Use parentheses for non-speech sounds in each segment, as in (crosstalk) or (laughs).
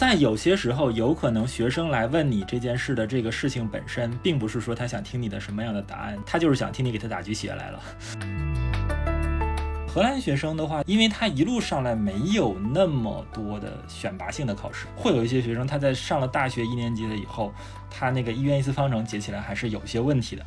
在有些时候，有可能学生来问你这件事的这个事情本身，并不是说他想听你的什么样的答案，他就是想听你给他打鸡血来了。(laughs) 荷兰学生的话，因为他一路上来没有那么多的选拔性的考试，会有一些学生他在上了大学一年级了以后，他那个一元一次方程解起来还是有些问题的。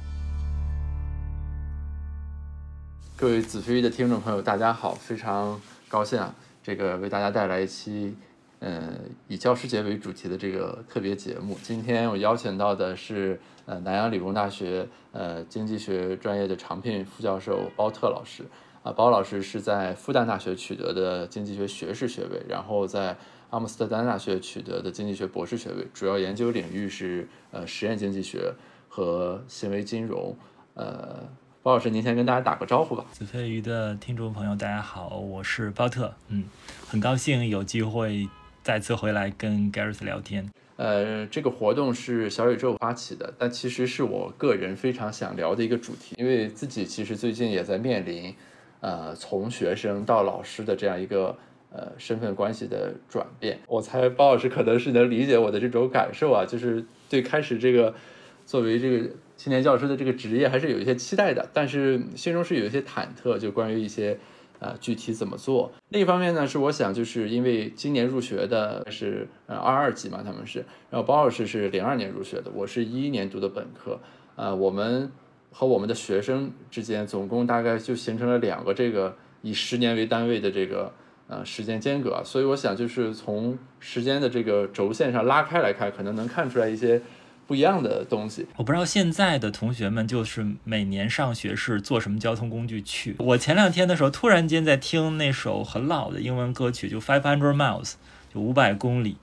各位子非鱼的听众朋友，大家好，非常高兴啊，这个为大家带来一期，呃，以教师节为主题的这个特别节目。今天我邀请到的是，呃，南洋理工大学呃经济学专业的常聘副教授包特老师。啊，包老师是在复旦大学取得的经济学学士学位，然后在阿姆斯特丹大学取得的经济学博士学位，主要研究领域是呃实验经济学和行为金融。呃，包老师，您先跟大家打个招呼吧。子非鱼的听众朋友，大家好，我是包特，嗯，很高兴有机会再次回来跟 Gareth 聊天。呃，这个活动是小宇宙发起的，但其实是我个人非常想聊的一个主题，因为自己其实最近也在面临。呃，从学生到老师的这样一个呃身份关系的转变，我猜包老师可能是能理解我的这种感受啊，就是对开始这个作为这个青年教师的这个职业还是有一些期待的，但是心中是有一些忐忑，就关于一些呃具体怎么做。另一方面呢，是我想就是因为今年入学的是呃二二级嘛，他们是，然后包老师是零二年入学的，我是一一年读的本科，呃，我们。和我们的学生之间，总共大概就形成了两个这个以十年为单位的这个呃时间间隔，所以我想就是从时间的这个轴线上拉开来看，可能能看出来一些不一样的东西。我不知道现在的同学们就是每年上学是坐什么交通工具去。我前两天的时候突然间在听那首很老的英文歌曲，就 Five Hundred Miles，就五百公里，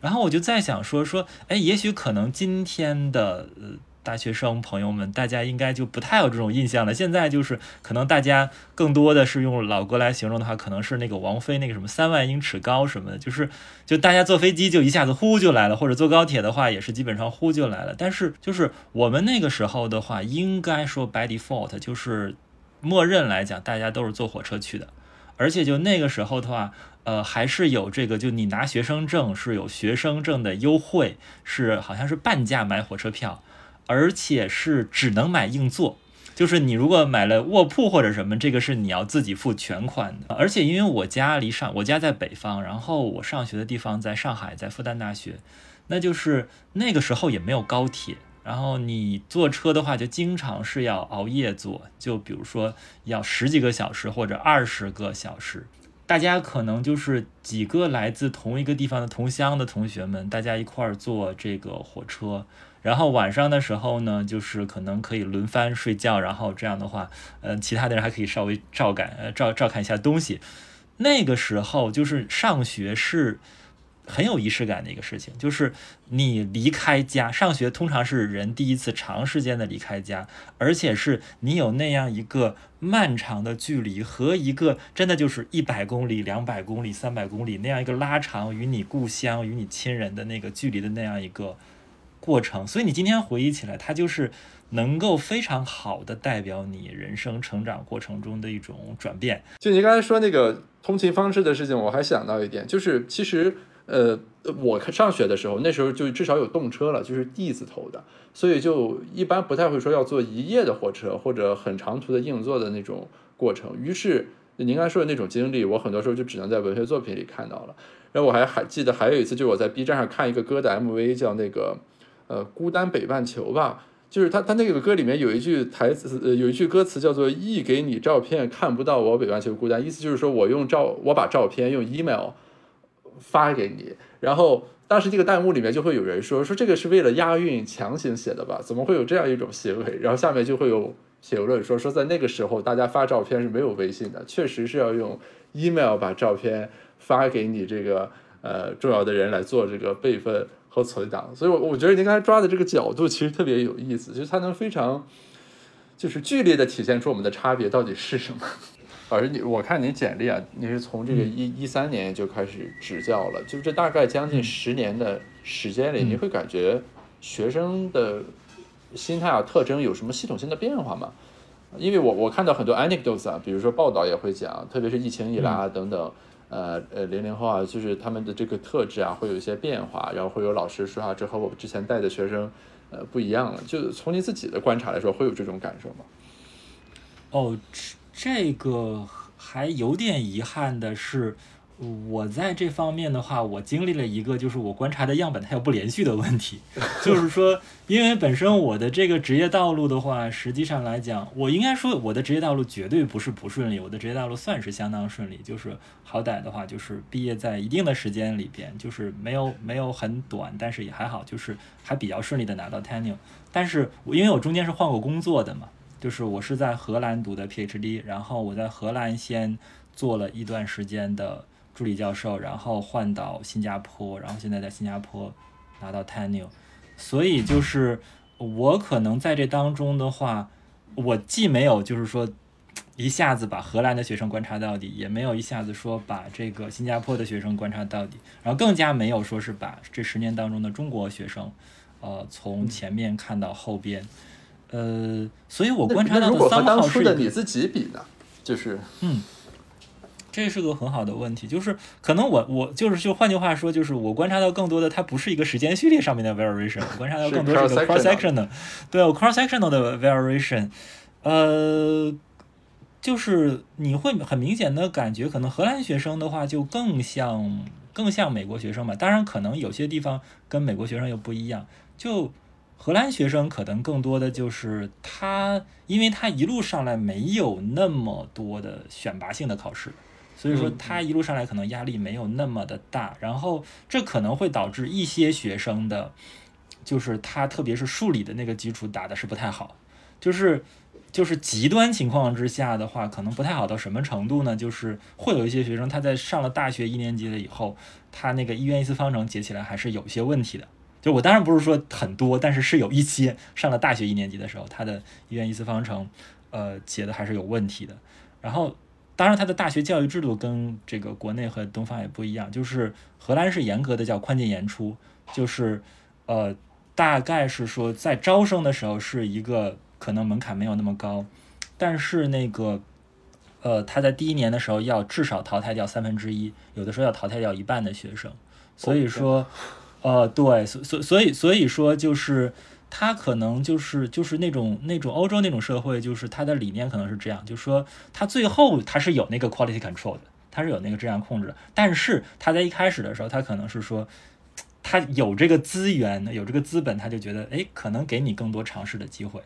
然后我就在想说说，哎，也许可能今天的呃。大学生朋友们，大家应该就不太有这种印象了。现在就是可能大家更多的是用老歌来形容的话，可能是那个王菲那个什么三万英尺高什么的，就是就大家坐飞机就一下子呼就来了，或者坐高铁的话也是基本上呼就来了。但是就是我们那个时候的话，应该说 by default 就是默认来讲，大家都是坐火车去的，而且就那个时候的话，呃，还是有这个，就你拿学生证是有学生证的优惠，是好像是半价买火车票。而且是只能买硬座，就是你如果买了卧铺或者什么，这个是你要自己付全款的。而且因为我家离上，我家在北方，然后我上学的地方在上海，在复旦大学，那就是那个时候也没有高铁，然后你坐车的话就经常是要熬夜坐，就比如说要十几个小时或者二十个小时。大家可能就是几个来自同一个地方的同乡的同学们，大家一块儿坐这个火车。然后晚上的时候呢，就是可能可以轮番睡觉，然后这样的话，呃，其他的人还可以稍微照看呃照照看一下东西。那个时候就是上学是很有仪式感的一个事情，就是你离开家上学，通常是人第一次长时间的离开家，而且是你有那样一个漫长的距离和一个真的就是一百公里、两百公里、三百公里那样一个拉长与你故乡、与你亲人的那个距离的那样一个。过程，所以你今天回忆起来，它就是能够非常好的代表你人生成长过程中的一种转变。就你刚才说那个通勤方式的事情，我还想到一点，就是其实呃，我上学的时候，那时候就至少有动车了，就是 D 字头的，所以就一般不太会说要坐一夜的火车或者很长途的硬座的那种过程。于是您刚才说的那种经历，我很多时候就只能在文学作品里看到了。然后我还还记得还有一次，就是我在 B 站上看一个歌的 MV，叫那个。呃，孤单北半球吧，就是他他那个歌里面有一句台词，呃，有一句歌词叫做“一给你照片，看不到我北半球孤单”，意思就是说我用照我把照片用 email 发给你，然后当时这个弹幕里面就会有人说说这个是为了押韵强行写的吧？怎么会有这样一种行为？然后下面就会有评论说说在那个时候大家发照片是没有微信的，确实是要用 email 把照片发给你这个呃重要的人来做这个备份。和存档，所以，我我觉得您刚才抓的这个角度其实特别有意思，就是它能非常，就是剧烈的体现出我们的差别到底是什么。而你，我看您简历啊，你是从这个一一三年就开始执教了，就是这大概将近十年的时间里，你会感觉学生的心态啊、特征有什么系统性的变化吗？因为我我看到很多 anecdotes 啊，比如说报道也会讲，特别是疫情以来啊等等。呃呃零零后啊，就是他们的这个特质啊会有一些变化，然后会有老师说啊，这和我之前带的学生呃不一样了。就从你自己的观察来说，会有这种感受吗？哦，这个还有点遗憾的是。我在这方面的话，我经历了一个就是我观察的样本它有不连续的问题，(laughs) 就是说，因为本身我的这个职业道路的话，实际上来讲，我应该说我的职业道路绝对不是不顺利，我的职业道路算是相当顺利，就是好歹的话就是毕业在一定的时间里边，就是没有 (laughs) 没有很短，但是也还好，就是还比较顺利的拿到 tenure。但是因为我中间是换过工作的嘛，就是我是在荷兰读的 PhD，然后我在荷兰先做了一段时间的。助理教授，然后换到新加坡，然后现在在新加坡拿到 tenure，所以就是我可能在这当中的话，我既没有就是说一下子把荷兰的学生观察到底，也没有一下子说把这个新加坡的学生观察到底，然后更加没有说是把这十年当中的中国学生，呃，从前面看到后边，呃，所以我观察到的三号是的你自己比呢，就是嗯。这是个很好的问题，就是可能我我就是就换句话说，就是我观察到更多的，它不是一个时间序列上面的 variation，我观察到更多是个 cross section 的，对，cross sectional 的 variation，呃，就是你会很明显的感觉，可能荷兰学生的话就更像更像美国学生吧，当然可能有些地方跟美国学生又不一样，就荷兰学生可能更多的就是他，因为他一路上来没有那么多的选拔性的考试。所以说他一路上来可能压力没有那么的大，然后这可能会导致一些学生的，就是他特别是数理的那个基础打的是不太好，就是就是极端情况之下的话，可能不太好到什么程度呢？就是会有一些学生他在上了大学一年级了以后，他那个一元一次方程解起来还是有些问题的。就我当然不是说很多，但是是有一些上了大学一年级的时候，他的一元一次方程，呃，解的还是有问题的。然后。当然，他的大学教育制度跟这个国内和东方也不一样，就是荷兰是严格的叫宽进严出，就是呃，大概是说在招生的时候是一个可能门槛没有那么高，但是那个呃，他在第一年的时候要至少淘汰掉三分之一，有的时候要淘汰掉一半的学生，所以说，呃，对，所所所以所以说就是。他可能就是就是那种那种欧洲那种社会，就是他的理念可能是这样，就是说他最后他是有那个 quality control 的，他是有那个质量控制的。但是他在一开始的时候，他可能是说他有这个资源，有这个资本，他就觉得哎，可能给你更多尝试的机会。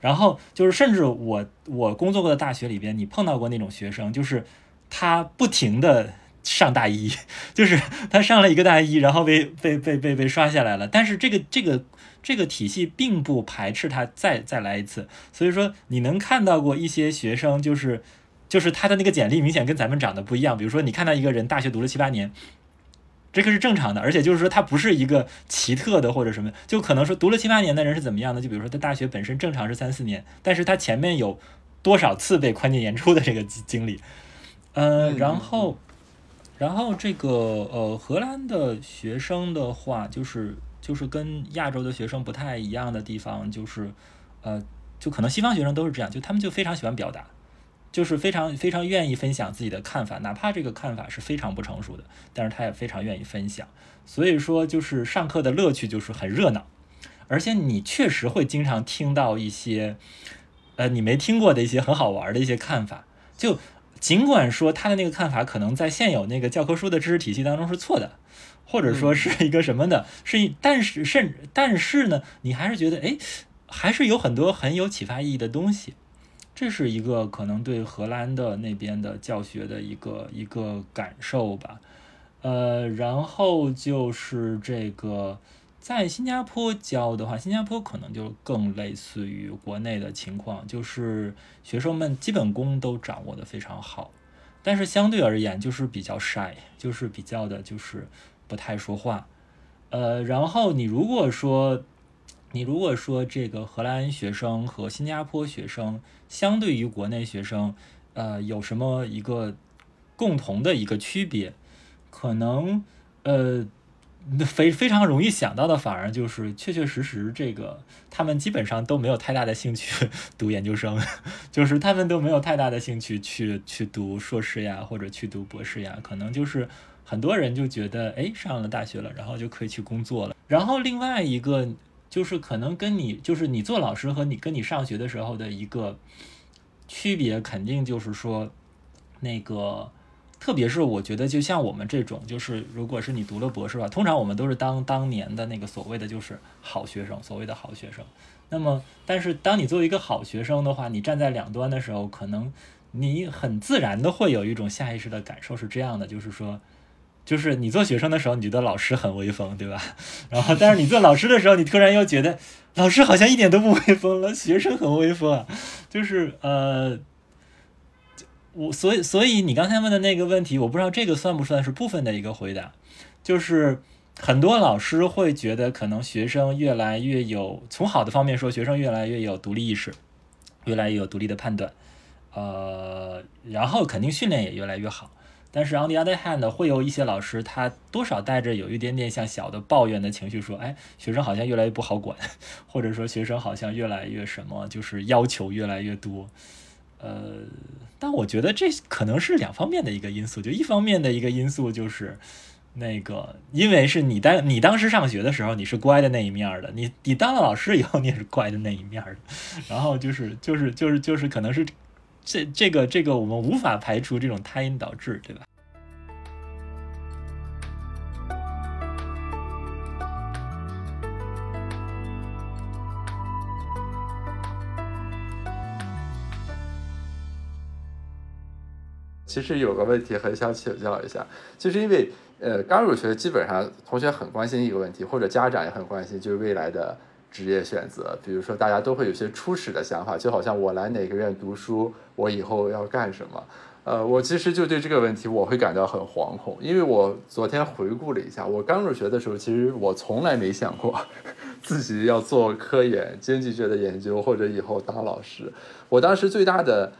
然后就是甚至我我工作过的大学里边，你碰到过那种学生，就是他不停的上大一，(laughs) 就是他上了一个大一，然后被被被被被刷下来了。但是这个这个。这个体系并不排斥他再再来一次，所以说你能看到过一些学生，就是就是他的那个简历明显跟咱们长得不一样。比如说你看到一个人大学读了七八年，这个是正常的，而且就是说他不是一个奇特的或者什么，就可能说读了七八年的人是怎么样的？就比如说他大学本身正常是三四年，但是他前面有多少次被宽进严出的这个经历，呃，然后然后这个呃荷兰的学生的话就是。就是跟亚洲的学生不太一样的地方，就是，呃，就可能西方学生都是这样，就他们就非常喜欢表达，就是非常非常愿意分享自己的看法，哪怕这个看法是非常不成熟的，但是他也非常愿意分享。所以说，就是上课的乐趣就是很热闹，而且你确实会经常听到一些，呃，你没听过的一些很好玩的一些看法。就尽管说他的那个看法可能在现有那个教科书的知识体系当中是错的。或者说是一个什么的，是但是甚但是呢，你还是觉得哎，还是有很多很有启发意义的东西，这是一个可能对荷兰的那边的教学的一个一个感受吧。呃，然后就是这个在新加坡教的话，新加坡可能就更类似于国内的情况，就是学生们基本功都掌握的非常好，但是相对而言就是比较 shy，就是比较的就是。不太说话，呃，然后你如果说，你如果说这个荷兰学生和新加坡学生相对于国内学生，呃，有什么一个共同的一个区别？可能，呃，非非常容易想到的，反而就是确确实实这个，他们基本上都没有太大的兴趣 (laughs) 读研究生，就是他们都没有太大的兴趣去去读硕士呀，或者去读博士呀，可能就是很多人就觉得，哎，上了大学了，然后就可以去工作了。然后另外一个就是可能跟你就是你做老师和你跟你上学的时候的一个区别，肯定就是说那个。特别是我觉得，就像我们这种，就是如果是你读了博士吧，通常我们都是当当年的那个所谓的就是好学生，所谓的好学生。那么，但是当你作为一个好学生的话，你站在两端的时候，可能你很自然的会有一种下意识的感受是这样的，就是说，就是你做学生的时候，你觉得老师很威风，对吧？(laughs) 然后，但是你做老师的时候，你突然又觉得老师好像一点都不威风了，学生很威风啊，就是呃。我所以所以你刚才问的那个问题，我不知道这个算不算是部分的一个回答，就是很多老师会觉得可能学生越来越有从好的方面说，学生越来越有独立意识，越来越有独立的判断，呃，然后肯定训练也越来越好。但是 on the other hand，会有一些老师他多少带着有一点点像小的抱怨的情绪，说，哎，学生好像越来越不好管，(laughs) 或者说学生好像越来越什么，就是要求越来越多。呃，但我觉得这可能是两方面的一个因素。就一方面的一个因素就是，那个因为是你当你当时上学的时候，你是乖的那一面的，你你当了老师以后，你也是乖的那一面的。(laughs) 然后就是就是就是就是可能是这这个这个我们无法排除这种胎因导致，对吧？其实有个问题很想请教一下，就是因为呃刚入学，基本上同学很关心一个问题，或者家长也很关心，就是未来的职业选择。比如说大家都会有些初始的想法，就好像我来哪个院读书，我以后要干什么？呃，我其实就对这个问题我会感到很惶恐，因为我昨天回顾了一下，我刚入学的时候，其实我从来没想过 (laughs) 自己要做科研、经济学的研究，或者以后当老师。我当时最大的。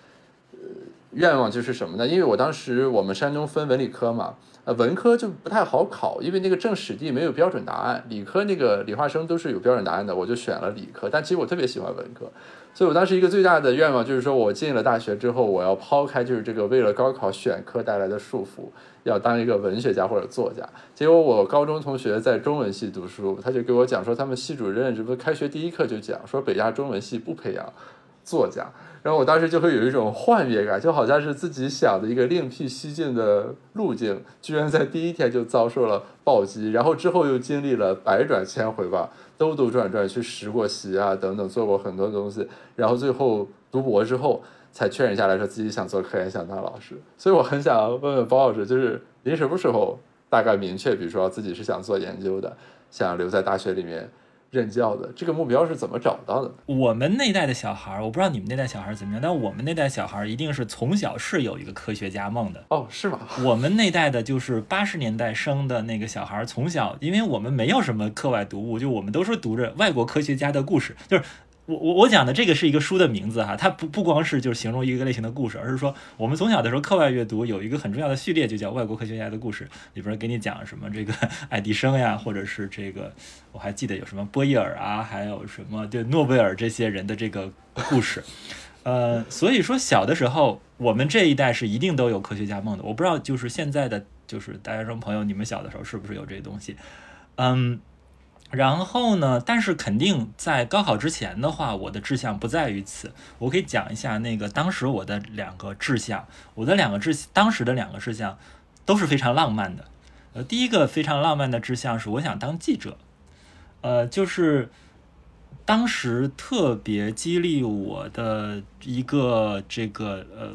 愿望就是什么呢？因为我当时我们山东分文理科嘛，呃，文科就不太好考，因为那个政史地没有标准答案，理科那个理化生都是有标准答案的，我就选了理科。但其实我特别喜欢文科，所以我当时一个最大的愿望就是说我进了大学之后，我要抛开就是这个为了高考选科带来的束缚，要当一个文学家或者作家。结果我高中同学在中文系读书，他就给我讲说，他们系主任这不是开学第一课就讲说，北大中文系不培养作家。然后我当时就会有一种幻灭感，就好像是自己想的一个另辟蹊径的路径，居然在第一天就遭受了暴击，然后之后又经历了百转千回吧，兜兜转转去实过习啊等等，做过很多东西，然后最后读博之后才确认下来说自己想做科研，想当老师。所以我很想问问包老师，就是您什么时候大概明确，比如说自己是想做研究的，想留在大学里面？任教的这个目标是怎么找到的？我们那代的小孩儿，我不知道你们那代小孩儿怎么样，但我们那代小孩儿一定是从小是有一个科学家梦的。哦，是吗？我们那代的就是八十年代生的那个小孩儿，从小，因为我们没有什么课外读物，就我们都是读着外国科学家的故事，就是。我我我讲的这个是一个书的名字哈，它不不光是就是形容一个类型的故事，而是说我们从小的时候课外阅读有一个很重要的序列，就叫外国科学家的故事，里边给你讲什么这个 (laughs) 爱迪生呀，或者是这个我还记得有什么波义尔啊，还有什么对诺贝尔这些人的这个故事，呃，所以说小的时候我们这一代是一定都有科学家梦的，我不知道就是现在的就是大学生朋友，你们小的时候是不是有这些东西？嗯。然后呢？但是肯定在高考之前的话，我的志向不在于此。我可以讲一下那个当时我的两个志向，我的两个志，当时的两个志向都是非常浪漫的。呃，第一个非常浪漫的志向是我想当记者。呃，就是当时特别激励我的一个这个呃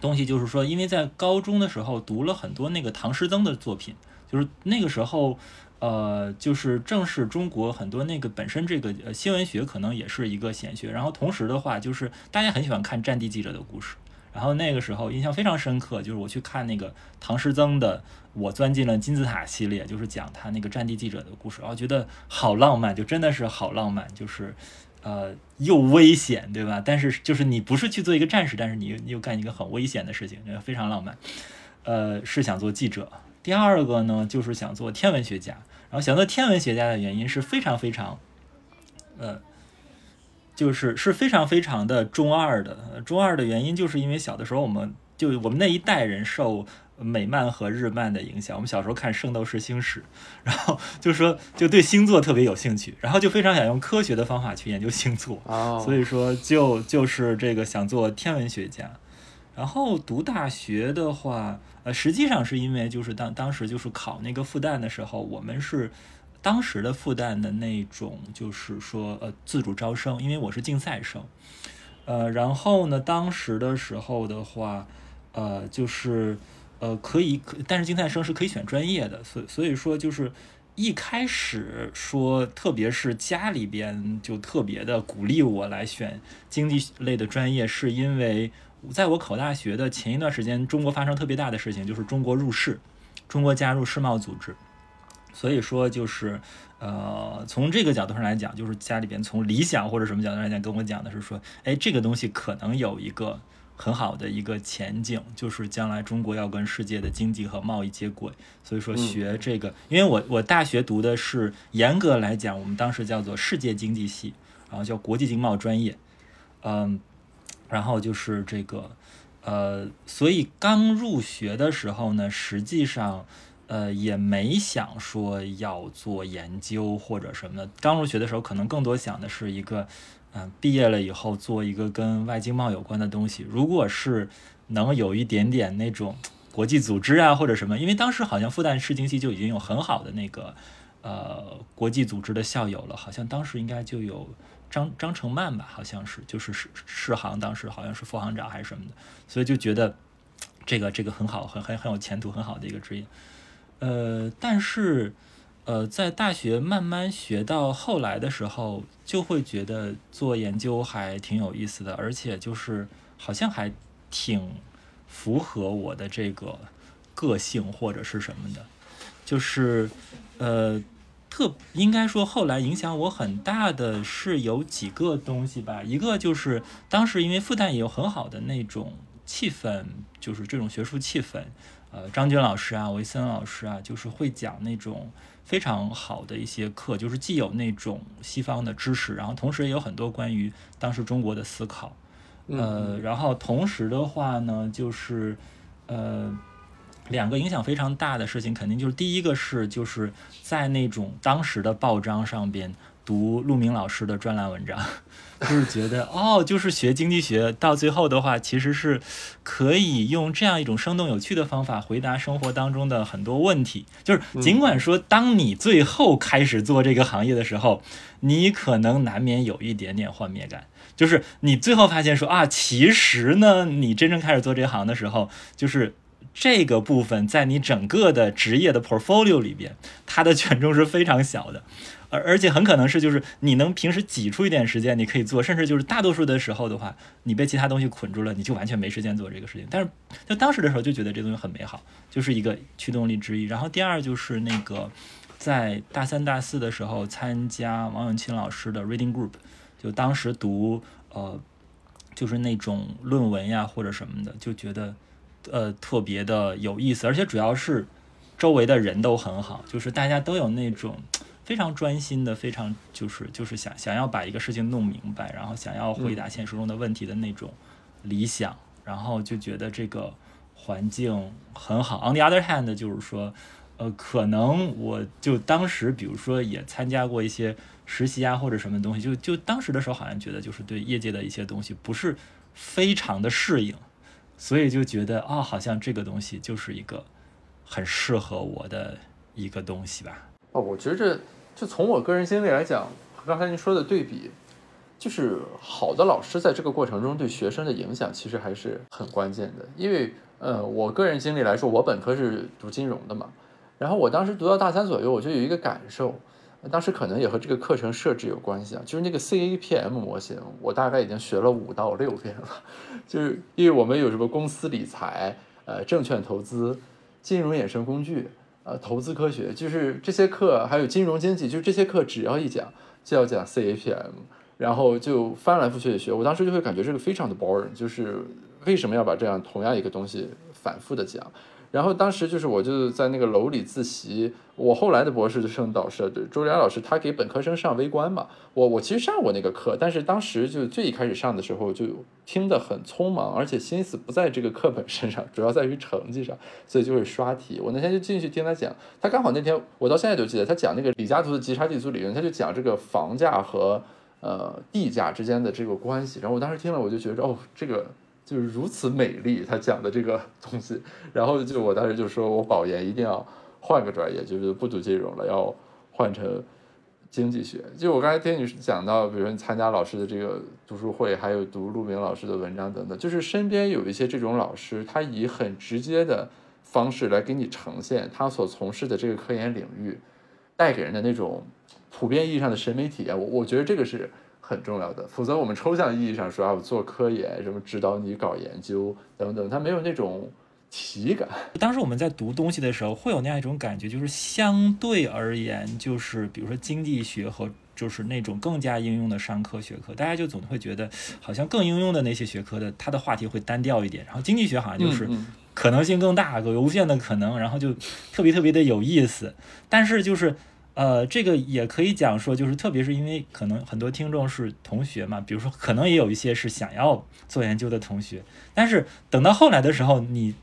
东西，就是说，因为在高中的时候读了很多那个唐诗曾的作品，就是那个时候。呃，就是正是中国很多那个本身这个呃新闻学可能也是一个显学，然后同时的话就是大家很喜欢看战地记者的故事，然后那个时候印象非常深刻，就是我去看那个唐诗曾的《我钻进了金字塔》系列，就是讲他那个战地记者的故事，然后觉得好浪漫，就真的是好浪漫，就是呃又危险，对吧？但是就是你不是去做一个战士，但是你又你又干一个很危险的事情，非常浪漫。呃，是想做记者。第二个呢，就是想做天文学家。然后想做天文学家的原因是非常非常，呃，就是是非常非常的中二的。中二的原因就是因为小的时候我们就我们那一代人受。美漫和日漫的影响，我们小时候看《圣斗士星矢》，然后就说就对星座特别有兴趣，然后就非常想用科学的方法去研究星座，所以说就就是这个想做天文学家。然后读大学的话，呃，实际上是因为就是当当时就是考那个复旦的时候，我们是当时的复旦的那种就是说呃自主招生，因为我是竞赛生，呃，然后呢，当时的时候的话，呃，就是。呃，可以，可但是竞赛生是可以选专业的，所所以说就是一开始说，特别是家里边就特别的鼓励我来选经济类的专业，是因为在我考大学的前一段时间，中国发生特别大的事情，就是中国入世，中国加入世贸组织，所以说就是呃，从这个角度上来讲，就是家里边从理想或者什么角度来讲跟我讲的是说，哎，这个东西可能有一个。很好的一个前景，就是将来中国要跟世界的经济和贸易接轨，所以说学这个，因为我我大学读的是严格来讲，我们当时叫做世界经济系，然后叫国际经贸专业，嗯，然后就是这个，呃，所以刚入学的时候呢，实际上呃也没想说要做研究或者什么的，刚入学的时候可能更多想的是一个。嗯，毕业了以后做一个跟外经贸有关的东西，如果是能有一点点那种国际组织啊或者什么，因为当时好像复旦世经系就已经有很好的那个呃国际组织的校友了，好像当时应该就有张张成曼吧，好像是就是世世行当时好像是副行长还是什么的，所以就觉得这个这个很好，很很很有前途，很好的一个职业。呃，但是。呃，在大学慢慢学到后来的时候，就会觉得做研究还挺有意思的，而且就是好像还挺符合我的这个个性或者是什么的，就是呃，特应该说后来影响我很大的是有几个东西吧，一个就是当时因为复旦也有很好的那种气氛，就是这种学术气氛，呃，张军老师啊，维森老师啊，就是会讲那种。非常好的一些课，就是既有那种西方的知识，然后同时也有很多关于当时中国的思考，呃，然后同时的话呢，就是呃，两个影响非常大的事情，肯定就是第一个是就是在那种当时的报章上边读陆明老师的专栏文章。就是觉得哦，就是学经济学到最后的话，其实是可以用这样一种生动有趣的方法回答生活当中的很多问题。就是尽管说，当你最后开始做这个行业的时候，你可能难免有一点点幻灭感。就是你最后发现说啊，其实呢，你真正开始做这行的时候，就是这个部分在你整个的职业的 portfolio 里边，它的 (laughs) 权重是非常小的。而而且很可能是，就是你能平时挤出一点时间，你可以做，甚至就是大多数的时候的话，你被其他东西捆住了，你就完全没时间做这个事情。但是就当时的时候就觉得这东西很美好，就是一个驱动力之一。然后第二就是那个在大三大四的时候参加王永庆老师的 reading group，就当时读呃就是那种论文呀或者什么的，就觉得呃特别的有意思，而且主要是周围的人都很好，就是大家都有那种。非常专心的，非常就是就是想想要把一个事情弄明白，然后想要回答现实中的问题的那种理想，然后就觉得这个环境很好。On the other hand，就是说，呃，可能我就当时，比如说也参加过一些实习啊或者什么东西，就就当时的时候好像觉得就是对业界的一些东西不是非常的适应，所以就觉得啊，好像这个东西就是一个很适合我的一个东西吧。哦，我觉得。就从我个人经历来讲，刚才您说的对比，就是好的老师在这个过程中对学生的影响其实还是很关键的。因为，呃，我个人经历来说，我本科是读金融的嘛，然后我当时读到大三左右，我就有一个感受，当时可能也和这个课程设置有关系啊，就是那个 CAPM 模型，我大概已经学了五到六遍了，(laughs) 就是因为我们有什么公司理财、呃，证券投资、金融衍生工具。呃，投资科学就是这些课，还有金融经济，就是这些课，只要一讲就要讲 CAPM，然后就翻来覆去的学。我当时就会感觉这个非常的 boring，就是为什么要把这样同样一个东西反复的讲？然后当时就是我就在那个楼里自习，我后来的博士生导师周良老师，他给本科生上微观嘛，我我其实上过那个课，但是当时就最一开始上的时候就听得很匆忙，而且心思不在这个课本身上，主要在于成绩上，所以就会刷题。我那天就进去听他讲，他刚好那天我到现在都记得，他讲那个李嘉图的极差地租理论，他就讲这个房价和呃地价之间的这个关系，然后我当时听了我就觉得哦这个。就是如此美丽，他讲的这个东西，然后就我当时就说，我保研一定要换个专业，就是不读金融了，要换成经济学。就我刚才听你讲到，比如说你参加老师的这个读书会，还有读陆明老师的文章等等，就是身边有一些这种老师，他以很直接的方式来给你呈现他所从事的这个科研领域带给人的那种普遍意义上的审美体验。我我觉得这个是。很重要的，否则我们抽象意义上说啊，我做科研，什么指导你搞研究等等，它没有那种体感。当时我们在读东西的时候，会有那样一种感觉，就是相对而言，就是比如说经济学和就是那种更加应用的商科学科，大家就总会觉得好像更应用的那些学科的，它的话题会单调一点。然后经济学好像就是可能性更大，有无限的可能，然后就特别特别的有意思。但是就是。呃，这个也可以讲说，就是特别是因为可能很多听众是同学嘛，比如说可能也有一些是想要做研究的同学，但是等到后来的时候，你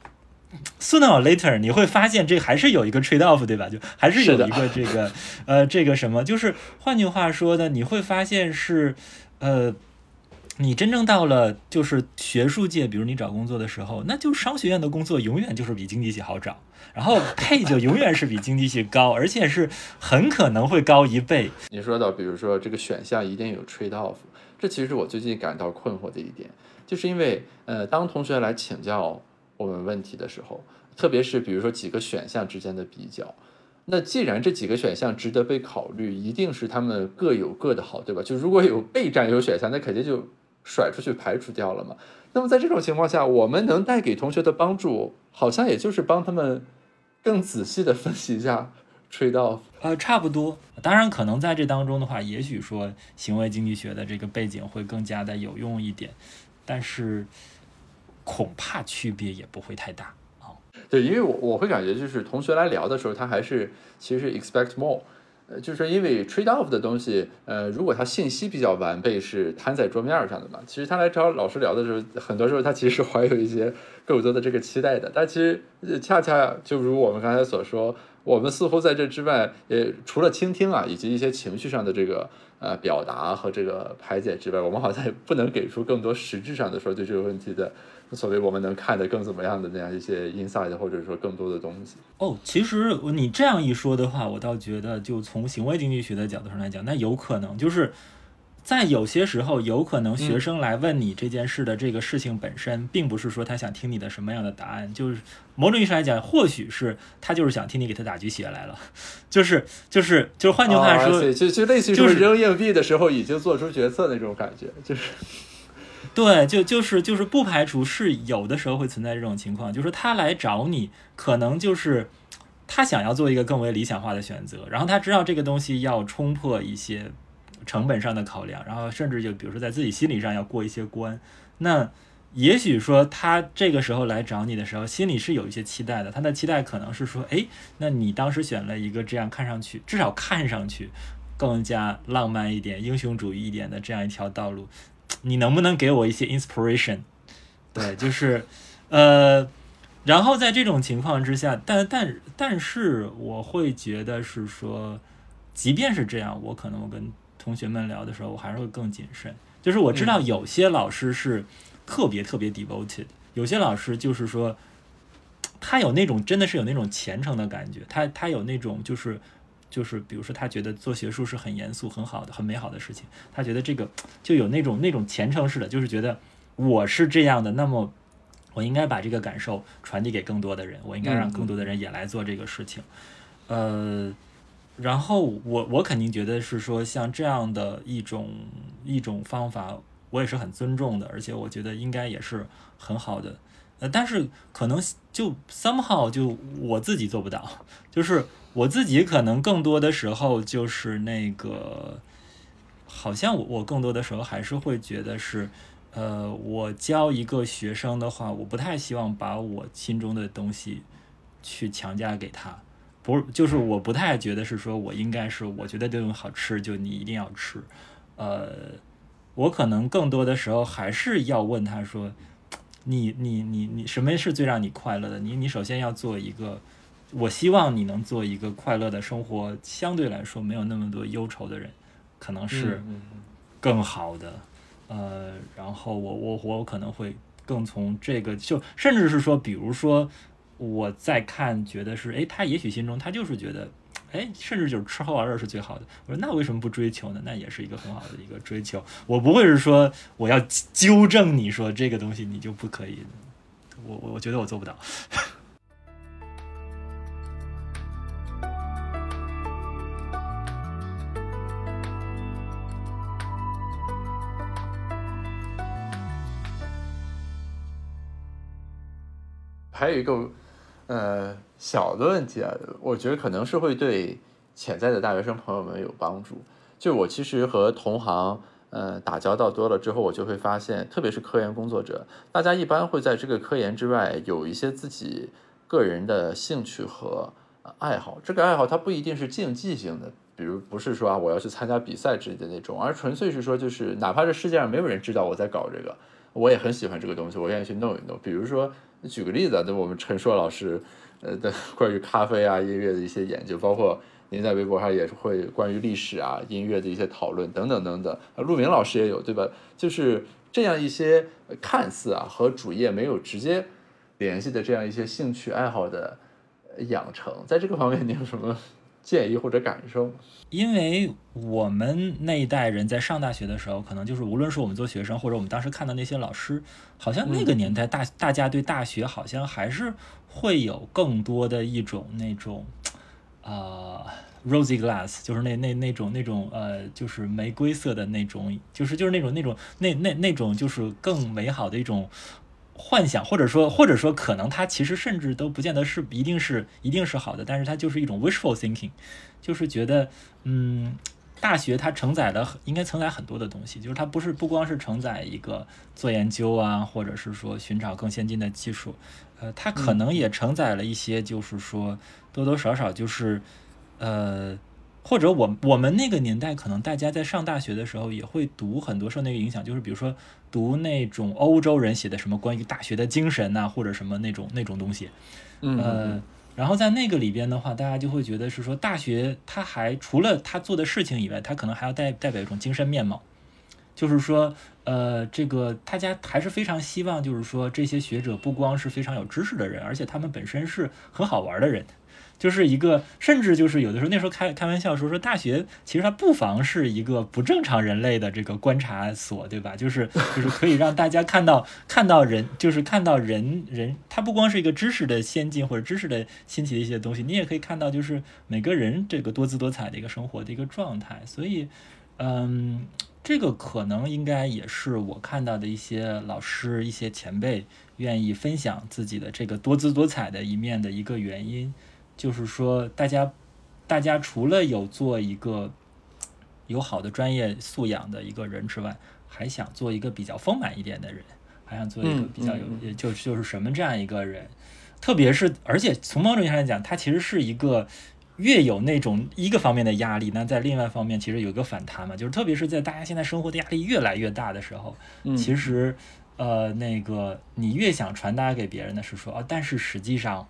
sooner or later 你会发现这还是有一个 trade off，对吧？就还是有一个这个呃这个什么，就是换句话说呢，你会发现是呃。你真正到了就是学术界，比如你找工作的时候，那就商学院的工作永远就是比经济系好找，然后配就永远是比经济系高，而且是很可能会高一倍。你说到，比如说这个选项一定有 trade off，这其实我最近感到困惑的一点，就是因为呃，当同学来请教我们问题的时候，特别是比如说几个选项之间的比较，那既然这几个选项值得被考虑，一定是他们各有各的好，对吧？就如果有被占有选项，那肯定就。甩出去排除掉了嘛？那么在这种情况下，我们能带给同学的帮助，好像也就是帮他们更仔细的分析一下 trade off。呃，差不多。当然，可能在这当中的话，也许说行为经济学的这个背景会更加的有用一点，但是恐怕区别也不会太大啊。对，因为我我会感觉就是同学来聊的时候，他还是其实 expect more。呃，就是因为 trade off 的东西，呃，如果他信息比较完备，是摊在桌面上的嘛。其实他来找老师聊的时候，很多时候他其实怀有一些更多的这个期待的。但其实恰恰就如我们刚才所说，我们似乎在这之外，呃除了倾听啊，以及一些情绪上的这个呃表达和这个排解之外，我们好像也不能给出更多实质上的说对这个问题的。所谓我们能看得更怎么样的那样一些 inside，或者说更多的东西。哦，其实你这样一说的话，我倒觉得，就从行为经济学的角度上来讲，那有可能就是在有些时候，有可能学生来问你这件事的这个事情本身，并不是说他想听你的什么样的答案，就是某种意义上来讲，或许是他就是想听你给他打鸡血来了，(laughs) 就是就是就是换句话说，就就类似于就是扔硬币的时候已经做出决策那种感觉，就是。对，就就是就是不排除是有的时候会存在这种情况，就是他来找你，可能就是他想要做一个更为理想化的选择，然后他知道这个东西要冲破一些成本上的考量，然后甚至就比如说在自己心理上要过一些关，那也许说他这个时候来找你的时候，心里是有一些期待的，他的期待可能是说，哎，那你当时选了一个这样看上去至少看上去更加浪漫一点、英雄主义一点的这样一条道路。你能不能给我一些 inspiration？对，就是，呃，然后在这种情况之下，但但但是我会觉得是说，即便是这样，我可能我跟同学们聊的时候，我还是会更谨慎。就是我知道有些老师是特别特别 devoted，有些老师就是说，他有那种真的是有那种虔诚的感觉，他他有那种就是。就是，比如说，他觉得做学术是很严肃、很好的、很美好的事情。他觉得这个就有那种那种虔诚式的，就是觉得我是这样的，那么我应该把这个感受传递给更多的人，我应该让更多的人也来做这个事情。呃，然后我我肯定觉得是说，像这样的一种一种方法，我也是很尊重的，而且我觉得应该也是很好的。呃，但是可能就 somehow 就我自己做不到，就是。我自己可能更多的时候就是那个，好像我我更多的时候还是会觉得是，呃，我教一个学生的话，我不太希望把我心中的东西去强加给他，不就是我不太觉得是说我应该是我觉得这种好吃就你一定要吃，呃，我可能更多的时候还是要问他说，你你你你什么是最让你快乐的？你你首先要做一个，我希望你能做一个快乐的生活，相对来说没有那么多忧愁的人，可能是更好的。呃，然后我我我可能会更从这个就甚至是说，比如说我在看，觉得是哎，他也许心中他就是觉得，哎，甚至就是吃喝玩乐是最好的。我说那为什么不追求呢？那也是一个很好的一个追求。我不会是说我要纠正你说这个东西你就不可以，我我我觉得我做不到。还有一个，呃，小的问题啊，我觉得可能是会对潜在的大学生朋友们有帮助。就我其实和同行，呃，打交道多了之后，我就会发现，特别是科研工作者，大家一般会在这个科研之外有一些自己个人的兴趣和爱好。这个爱好它不一定是竞技性的，比如不是说啊我要去参加比赛之类的那种，而纯粹是说，就是哪怕这世界上没有人知道我在搞这个，我也很喜欢这个东西，我愿意去弄一弄。比如说。举个例子啊，就我们陈硕老师，呃的 (laughs) 关于咖啡啊、音乐的一些研究，包括您在微博上也是会关于历史啊、音乐的一些讨论等等等等。陆明老师也有，对吧？就是这样一些看似啊和主业没有直接联系的这样一些兴趣爱好的养成，在这个方面，你有什么？建议或者感受，因为我们那一代人在上大学的时候，可能就是无论是我们做学生，或者我们当时看到那些老师，好像那个年代大大家对大学好像还是会有更多的一种那种啊 rosy glass，就是那那那种那种呃，就是玫瑰色的那种，就是就是那种那种那那那种就是更美好的一种。幻想，或者说，或者说，可能它其实甚至都不见得是一定是一定是好的，但是它就是一种 wishful thinking，就是觉得，嗯，大学它承载了应该承载很多的东西，就是它不是不光是承载一个做研究啊，或者是说寻找更先进的技术，呃，它可能也承载了一些，就是说多多少少就是，呃。或者我我们那个年代，可能大家在上大学的时候也会读很多受那个影响，就是比如说读那种欧洲人写的什么关于大学的精神呐，或者什么那种那种东西，呃，然后在那个里边的话，大家就会觉得是说大学它还除了他做的事情以外，它可能还要代代表一种精神面貌，就是说，呃，这个大家还是非常希望，就是说这些学者不光是非常有知识的人，而且他们本身是很好玩的人。就是一个，甚至就是有的时候，那时候开开玩笑说说大学其实它不妨是一个不正常人类的这个观察所，对吧？就是就是可以让大家看到 (laughs) 看到人，就是看到人人，它不光是一个知识的先进或者知识的新奇的一些东西，你也可以看到就是每个人这个多姿多彩的一个生活的一个状态。所以，嗯，这个可能应该也是我看到的一些老师、一些前辈愿意分享自己的这个多姿多彩的一面的一个原因。就是说，大家，大家除了有做一个有好的专业素养的一个人之外，还想做一个比较丰满一点的人，还想做一个比较有，也就就是什么这样一个人。特别是，而且从某种意义上来讲，他其实是一个越有那种一个方面的压力，那在另外方面其实有一个反弹嘛。就是特别是在大家现在生活的压力越来越大的时候，其实呃，那个你越想传达给别人的是说，哦，但是实际上。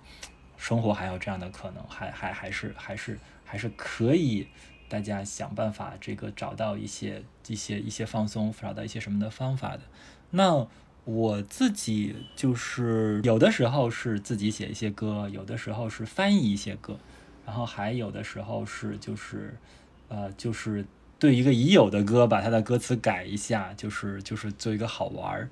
生活还有这样的可能，还还还是还是还是可以，大家想办法这个找到一些一些一些放松，找到一些什么的方法的。那我自己就是有的时候是自己写一些歌，有的时候是翻译一些歌，然后还有的时候是就是呃就是对一个已有的歌把它的歌词改一下，就是就是做一个好玩儿。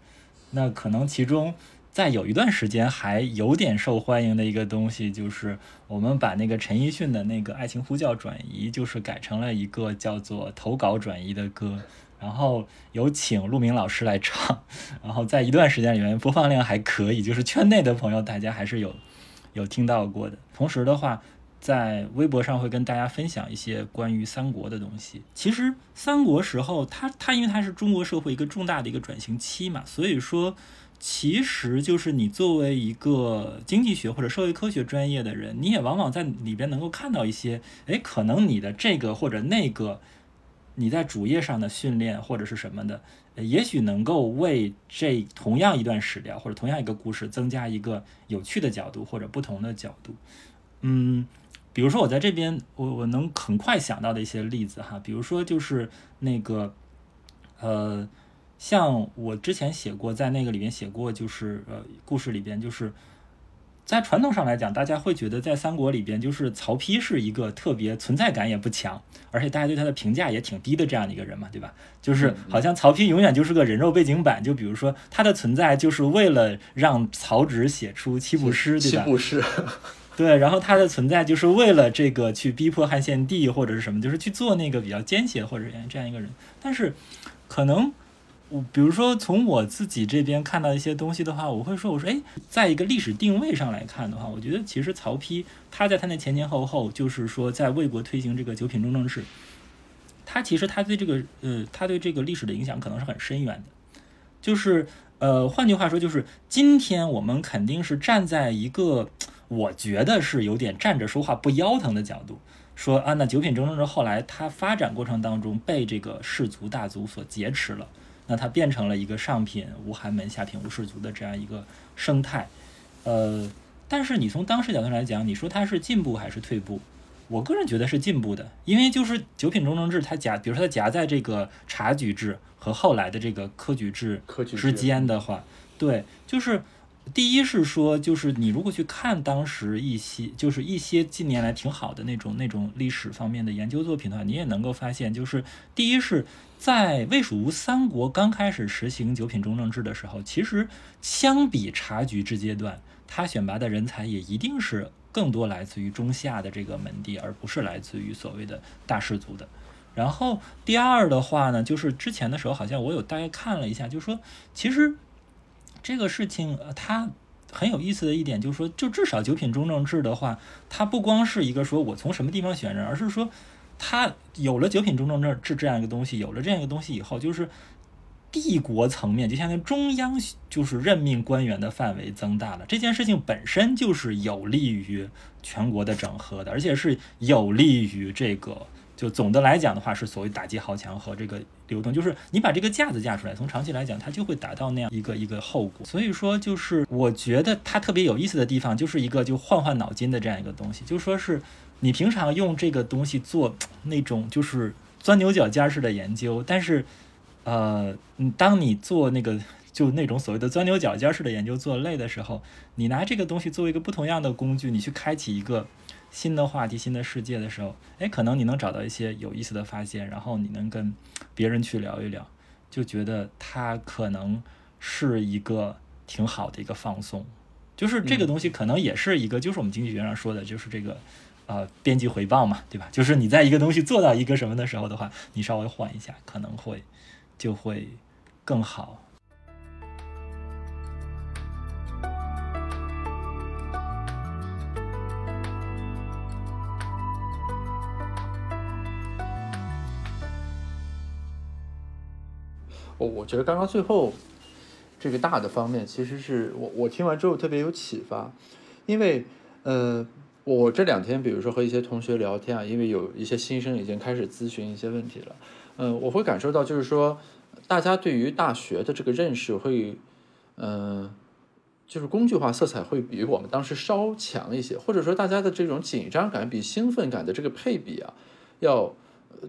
那可能其中。在有一段时间还有点受欢迎的一个东西，就是我们把那个陈奕迅的那个《爱情呼叫》转移，就是改成了一个叫做投稿转移的歌，然后有请陆明老师来唱，然后在一段时间里面播放量还可以，就是圈内的朋友大家还是有有听到过的。同时的话，在微博上会跟大家分享一些关于三国的东西。其实三国时候，它它因为它是中国社会一个重大的一个转型期嘛，所以说。其实就是你作为一个经济学或者社会科学专业的人，你也往往在里边能够看到一些，哎，可能你的这个或者那个，你在主页上的训练或者是什么的，也许能够为这同样一段史料或者同样一个故事增加一个有趣的角度或者不同的角度。嗯，比如说我在这边，我我能很快想到的一些例子哈，比如说就是那个，呃。像我之前写过，在那个里面写过，就是呃，故事里边，就是在传统上来讲，大家会觉得在三国里边，就是曹丕是一个特别存在感也不强，而且大家对他的评价也挺低的这样的一个人嘛，对吧？就是好像曹丕永远就是个人肉背景板，就比如说他的存在就是为了让曹植写出七步诗，对吧？七步诗，对，然后他的存在就是为了这个去逼迫汉献帝或者是什么，就是去做那个比较奸邪或者这样一个人，但是可能。比如说从我自己这边看到一些东西的话，我会说，我说，哎，在一个历史定位上来看的话，我觉得其实曹丕他在他那前前后后，就是说在魏国推行这个九品中正制，他其实他对这个呃，他对这个历史的影响可能是很深远的。就是呃，换句话说，就是今天我们肯定是站在一个我觉得是有点站着说话不腰疼的角度，说啊，那九品中正制后来它发展过程当中被这个士族大族所劫持了。那它变成了一个上品无寒门，下品无士族的这样一个生态，呃，但是你从当时角度来讲，你说它是进步还是退步？我个人觉得是进步的，因为就是九品中正制，它夹，比如说它夹在这个察举制和后来的这个科举制之间的话，对，就是第一是说，就是你如果去看当时一些，就是一些近年来挺好的那种那种历史方面的研究作品的话，你也能够发现，就是第一是。在魏蜀吴三国刚开始实行九品中正制的时候，其实相比察举制阶段，他选拔的人才也一定是更多来自于中下的这个门第，而不是来自于所谓的大士族的。然后第二的话呢，就是之前的时候好像我有大概看了一下，就是说其实这个事情呃它很有意思的一点就是说，就至少九品中正制的话，它不光是一个说我从什么地方选人，而是说。他有了九品中正制这这样一个东西，有了这样一个东西以后，就是帝国层面，就相当于中央就是任命官员的范围增大了。这件事情本身就是有利于全国的整合的，而且是有利于这个。就总的来讲的话，是所谓打击豪强和这个流动，就是你把这个架子架出来，从长期来讲，它就会达到那样一个一个后果。所以说，就是我觉得它特别有意思的地方，就是一个就换换脑筋的这样一个东西，就说是。你平常用这个东西做那种就是钻牛角尖式的研究，但是，呃，当你做那个就那种所谓的钻牛角尖式的研究做累的时候，你拿这个东西作为一个不同样的工具，你去开启一个新的话题、新的世界的时候，哎，可能你能找到一些有意思的发现，然后你能跟别人去聊一聊，就觉得它可能是一个挺好的一个放松。就是这个东西可能也是一个，就是我们经济学上说的，就是这个。呃，编辑回报嘛，对吧？就是你在一个东西做到一个什么的时候的话，你稍微换一下，可能会就会更好。我我觉得刚刚最后这个大的方面，其实是我我听完之后特别有启发，因为呃。我这两天，比如说和一些同学聊天啊，因为有一些新生已经开始咨询一些问题了，嗯，我会感受到，就是说，大家对于大学的这个认识会，嗯，就是工具化色彩会比我们当时稍强一些，或者说大家的这种紧张感比兴奋感的这个配比啊，要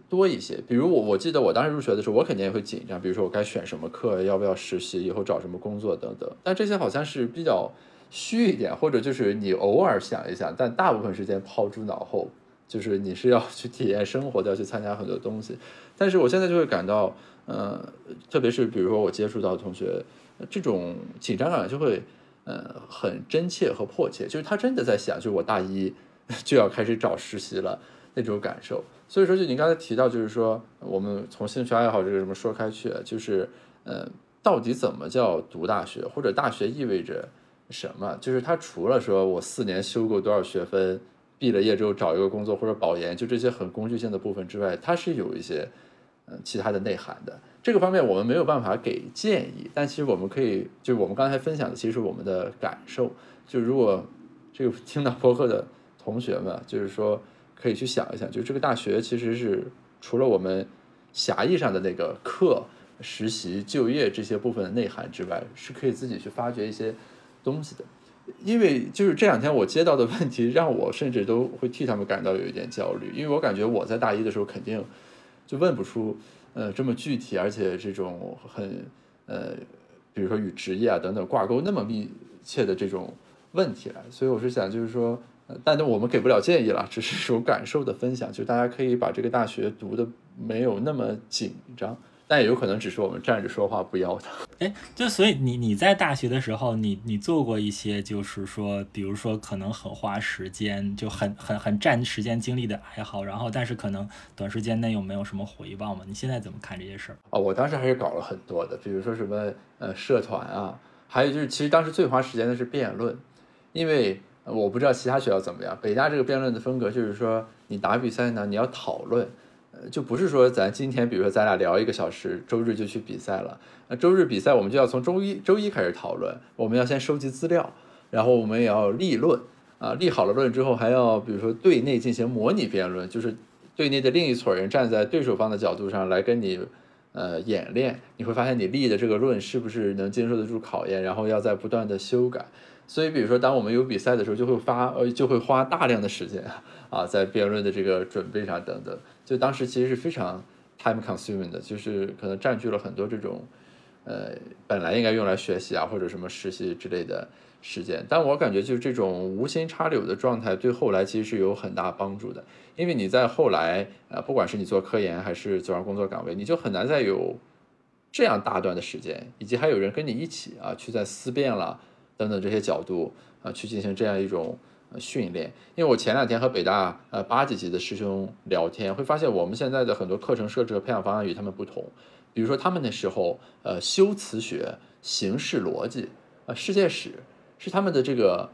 多一些。比如我，我记得我当时入学的时候，我肯定也会紧张，比如说我该选什么课，要不要实习，以后找什么工作等等。但这些好像是比较。虚一点，或者就是你偶尔想一想，但大部分时间抛诸脑后，就是你是要去体验生活的，要去参加很多东西。但是我现在就会感到，呃，特别是比如说我接触到同学，这种紧张感就会，呃，很真切和迫切，就是他真的在想，就是我大一就要开始找实习了那种感受。所以说，就您刚才提到，就是说我们从兴趣爱好这个什么说开去，就是，呃，到底怎么叫读大学，或者大学意味着？什么？就是他除了说我四年修够多少学分，毕了业之后找一个工作或者保研，就这些很工具性的部分之外，它是有一些嗯其他的内涵的。这个方面我们没有办法给建议，但其实我们可以，就我们刚才分享的，其实我们的感受。就如果这个听到播客的同学们，就是说可以去想一想，就是这个大学其实是除了我们狭义上的那个课、实习、就业这些部分的内涵之外，是可以自己去发掘一些东西的。因为就是这两天我接到的问题，让我甚至都会替他们感到有一点焦虑，因为我感觉我在大一的时候肯定就问不出呃这么具体，而且这种很呃，比如说与职业啊等等挂钩那么密切的这种问题来，所以我是想就是说，但是我们给不了建议了，只是一种感受的分享，就大家可以把这个大学读的没有那么紧张。但也有可能只是我们站着说话不腰疼。哎，就所以你你在大学的时候，你你做过一些，就是说，比如说可能很花时间，就很很很占时间精力的爱好，然后但是可能短时间内又没有什么回报嘛？你现在怎么看这些事儿？哦，我当时还是搞了很多的，比如说什么呃社团啊，还有就是其实当时最花时间的是辩论，因为我不知道其他学校怎么样，北大这个辩论的风格就是说，你打比赛呢，你要讨论。呃就不是说咱今天，比如说咱俩聊一个小时，周日就去比赛了。那周日比赛，我们就要从周一周一开始讨论。我们要先收集资料，然后我们也要立论啊，立好了论之后，还要比如说对内进行模拟辩论，就是对内的另一撮人站在对手方的角度上来跟你呃演练。你会发现你立的这个论是不是能经受得住考验，然后要在不断的修改。所以，比如说当我们有比赛的时候，就会发呃就会花大量的时间啊，在辩论的这个准备上等等。就当时其实是非常 time consuming 的，就是可能占据了很多这种，呃，本来应该用来学习啊或者什么实习之类的时间。但我感觉就是这种无心插柳的状态，对后来其实是有很大帮助的。因为你在后来，呃，不管是你做科研还是走上工作岗位，你就很难再有这样大段的时间，以及还有人跟你一起啊，去在思辨了等等这些角度啊，去进行这样一种。训练，因为我前两天和北大呃八几级的师兄聊天，会发现我们现在的很多课程设置和培养方案与他们不同。比如说他们那时候，呃，修辞学、形式逻辑、呃，世界史是他们的这个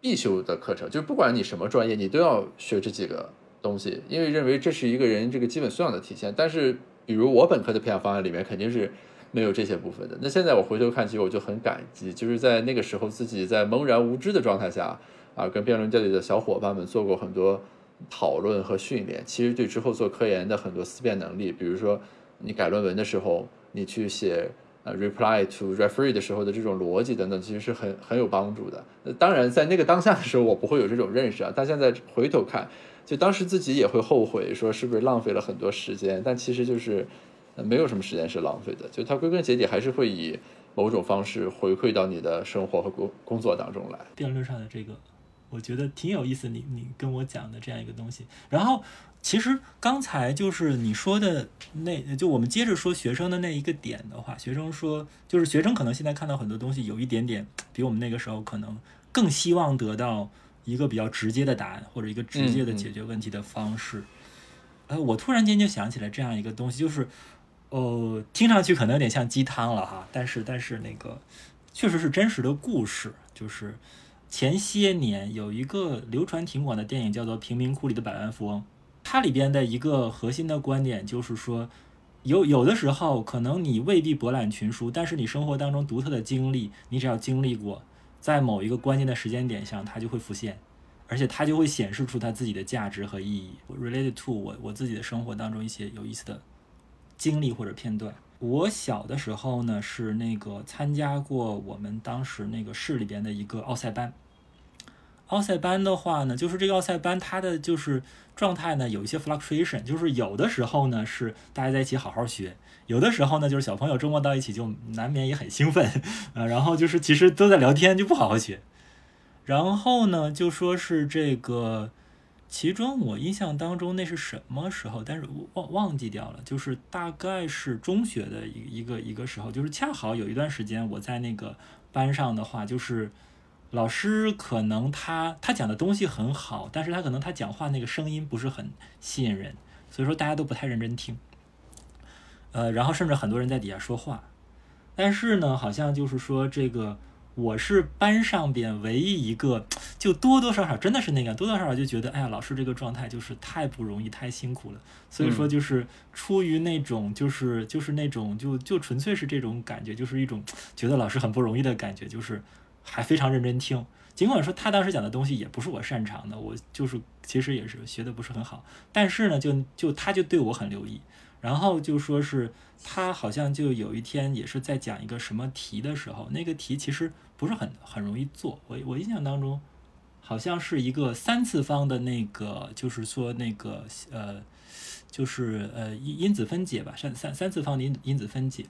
必修的课程，就是不管你什么专业，你都要学这几个东西，因为认为这是一个人这个基本素养的体现。但是，比如我本科的培养方案里面肯定是没有这些部分的。那现在我回头看，其实我就很感激，就是在那个时候自己在懵然无知的状态下。啊，跟辩论界里的小伙伴们做过很多讨论和训练，其实对之后做科研的很多思辨能力，比如说你改论文的时候，你去写呃 reply to referee 的时候的这种逻辑等等，其实是很很有帮助的。当然，在那个当下的时候，我不会有这种认识啊，但现在回头看，就当时自己也会后悔，说是不是浪费了很多时间，但其实就是没有什么时间是浪费的，就它归根结底还是会以某种方式回馈到你的生活和工工作当中来。辩论上的这个。我觉得挺有意思，你你跟我讲的这样一个东西。然后，其实刚才就是你说的那，就我们接着说学生的那一个点的话，学生说，就是学生可能现在看到很多东西，有一点点比我们那个时候可能更希望得到一个比较直接的答案，或者一个直接的解决问题的方式。呃，我突然间就想起来这样一个东西，就是，呃，听上去可能有点像鸡汤了哈，但是但是那个确实是真实的故事，就是。前些年有一个流传挺广的电影，叫做《贫民窟里的百万富翁》。它里边的一个核心的观点就是说，有有的时候可能你未必博览群书，但是你生活当中独特的经历，你只要经历过，在某一个关键的时间点上，它就会浮现，而且它就会显示出它自己的价值和意义。Related to 我我自己的生活当中一些有意思的经历或者片段。我小的时候呢，是那个参加过我们当时那个市里边的一个奥赛班。奥赛班的话呢，就是这个奥赛班它的就是状态呢有一些 fluctuation，就是有的时候呢是大家在一起好好学，有的时候呢就是小朋友周末到一起就难免也很兴奋，(laughs) 呃，然后就是其实都在聊天就不好好学。然后呢就说是这个。其中我印象当中那是什么时候？但是忘忘记掉了，就是大概是中学的一一个一个时候，就是恰好有一段时间我在那个班上的话，就是老师可能他他讲的东西很好，但是他可能他讲话那个声音不是很吸引人，所以说大家都不太认真听。呃，然后甚至很多人在底下说话，但是呢，好像就是说这个我是班上边唯一一个，就多多少少真的是那个多多少少就觉得，哎呀，老师这个状态就是太不容易，太辛苦了。所以说，就是出于那种，就是就是那种，就就纯粹是这种感觉，就是一种觉得老师很不容易的感觉，就是还非常认真听。尽管说他当时讲的东西也不是我擅长的，我就是其实也是学的不是很好，但是呢，就就他就对我很留意。然后就说是他好像就有一天也是在讲一个什么题的时候，那个题其实不是很很容易做。我我印象当中好像是一个三次方的那个，就是说那个呃，就是呃因因子分解吧，三三三次方的因因子分解。